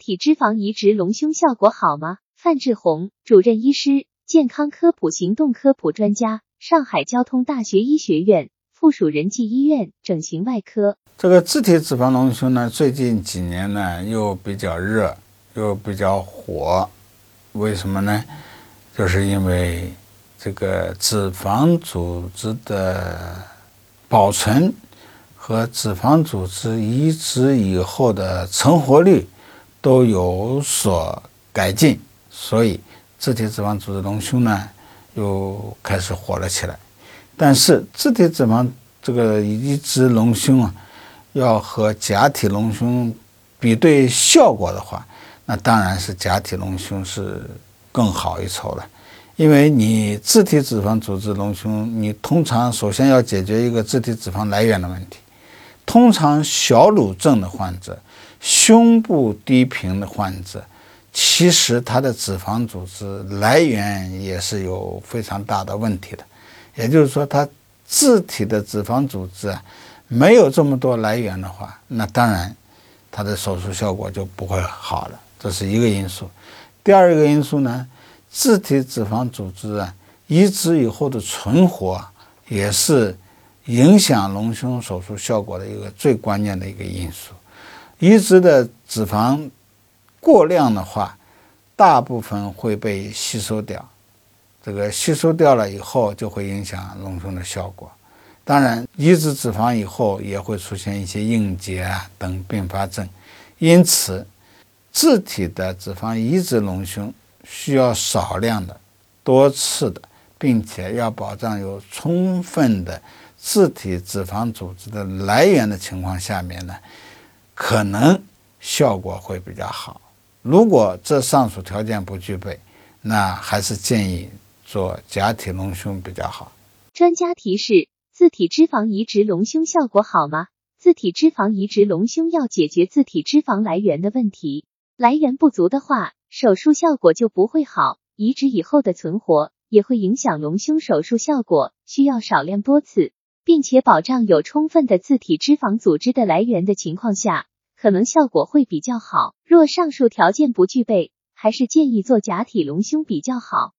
体脂肪移植隆胸效果好吗？范志红，主任医师，健康科普行动科普专家，上海交通大学医学院附属仁济医院整形外科。这个自体脂肪隆胸呢，最近几年呢又比较热，又比较火，为什么呢？就是因为这个脂肪组织的保存和脂肪组织移植以后的成活率都有所改进。所以，自体脂肪组织隆胸呢，又开始火了起来。但是，自体脂肪这个移植隆胸啊，要和假体隆胸比对效果的话，那当然是假体隆胸是更好一筹了。因为你自体脂肪组织隆胸，你通常首先要解决一个自体脂肪来源的问题。通常小乳症的患者、胸部低频的患者。其实他的脂肪组织来源也是有非常大的问题的，也就是说，他自体的脂肪组织啊没有这么多来源的话，那当然他的手术效果就不会好了，这是一个因素。第二个因素呢，自体脂肪组织啊移植以后的存活也是影响隆胸手术效果的一个最关键的一个因素。移植的脂肪。过量的话，大部分会被吸收掉，这个吸收掉了以后，就会影响隆胸的效果。当然，移植脂肪以后也会出现一些硬结啊等并发症，因此，自体的脂肪移植隆胸需要少量的、多次的，并且要保障有充分的自体脂肪组织的来源的情况下面呢，可能效果会比较好。如果这上述条件不具备，那还是建议做假体隆胸比较好。专家提示：自体脂肪移植隆胸效果好吗？自体脂肪移植隆胸要解决自体脂肪来源的问题，来源不足的话，手术效果就不会好。移植以后的存活也会影响隆胸手术效果，需要少量多次，并且保障有充分的自体脂肪组织的来源的情况下。可能效果会比较好。若上述条件不具备，还是建议做假体隆胸比较好。